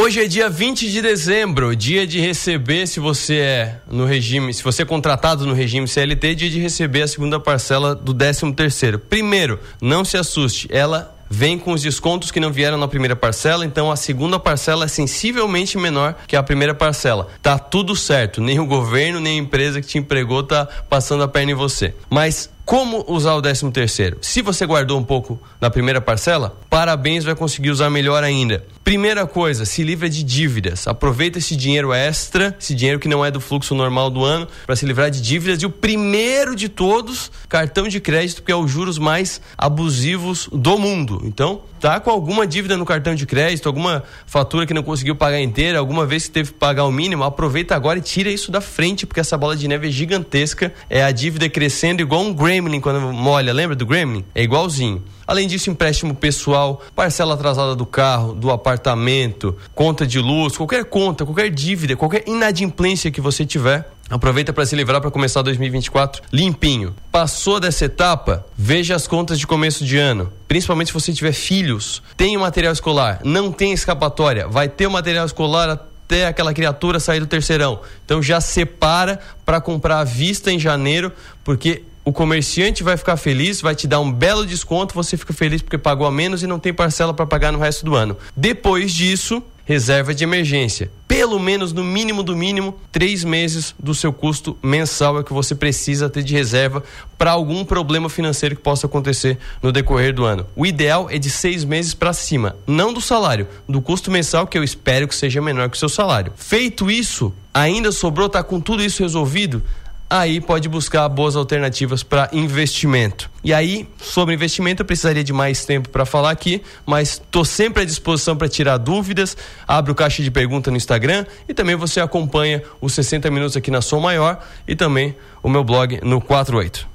Hoje é dia 20 de dezembro, dia de receber, se você é no regime, se você é contratado no regime CLT, dia de receber a segunda parcela do 13 terceiro. Primeiro, não se assuste, ela vem com os descontos que não vieram na primeira parcela, então a segunda parcela é sensivelmente menor que a primeira parcela. Tá tudo certo, nem o governo, nem a empresa que te empregou tá passando a perna em você. Mas como usar o 13 terceiro? Se você guardou um pouco na primeira parcela, parabéns, vai conseguir usar melhor ainda. Primeira coisa, se livra de dívidas. Aproveita esse dinheiro extra, esse dinheiro que não é do fluxo normal do ano, para se livrar de dívidas. E o primeiro de todos, cartão de crédito, que é os juros mais abusivos do mundo. Então, tá com alguma dívida no cartão de crédito, alguma fatura que não conseguiu pagar inteira, alguma vez que teve que pagar o mínimo, aproveita agora e tira isso da frente, porque essa bola de neve é gigantesca. É a dívida crescendo igual um gremlin quando molha. Lembra do gremlin? É igualzinho. Além disso, empréstimo pessoal, parcela atrasada do carro, do apartamento, conta de luz, qualquer conta, qualquer dívida, qualquer inadimplência que você tiver, Aproveita para se livrar para começar 2024 limpinho. Passou dessa etapa? Veja as contas de começo de ano. Principalmente se você tiver filhos. Tem o material escolar, não tem escapatória. Vai ter o material escolar até aquela criatura sair do terceirão. Então já separa para comprar à vista em janeiro, porque o comerciante vai ficar feliz, vai te dar um belo desconto, você fica feliz porque pagou a menos e não tem parcela para pagar no resto do ano. Depois disso, reserva de emergência. Pelo menos, no mínimo do mínimo, três meses do seu custo mensal é que você precisa ter de reserva para algum problema financeiro que possa acontecer no decorrer do ano. O ideal é de seis meses para cima, não do salário, do custo mensal, que eu espero que seja menor que o seu salário. Feito isso, ainda sobrou, tá com tudo isso resolvido? Aí pode buscar boas alternativas para investimento. E aí, sobre investimento, eu precisaria de mais tempo para falar aqui, mas estou sempre à disposição para tirar dúvidas. Abro caixa de pergunta no Instagram e também você acompanha os 60 minutos aqui na Som Maior e também o meu blog no 48.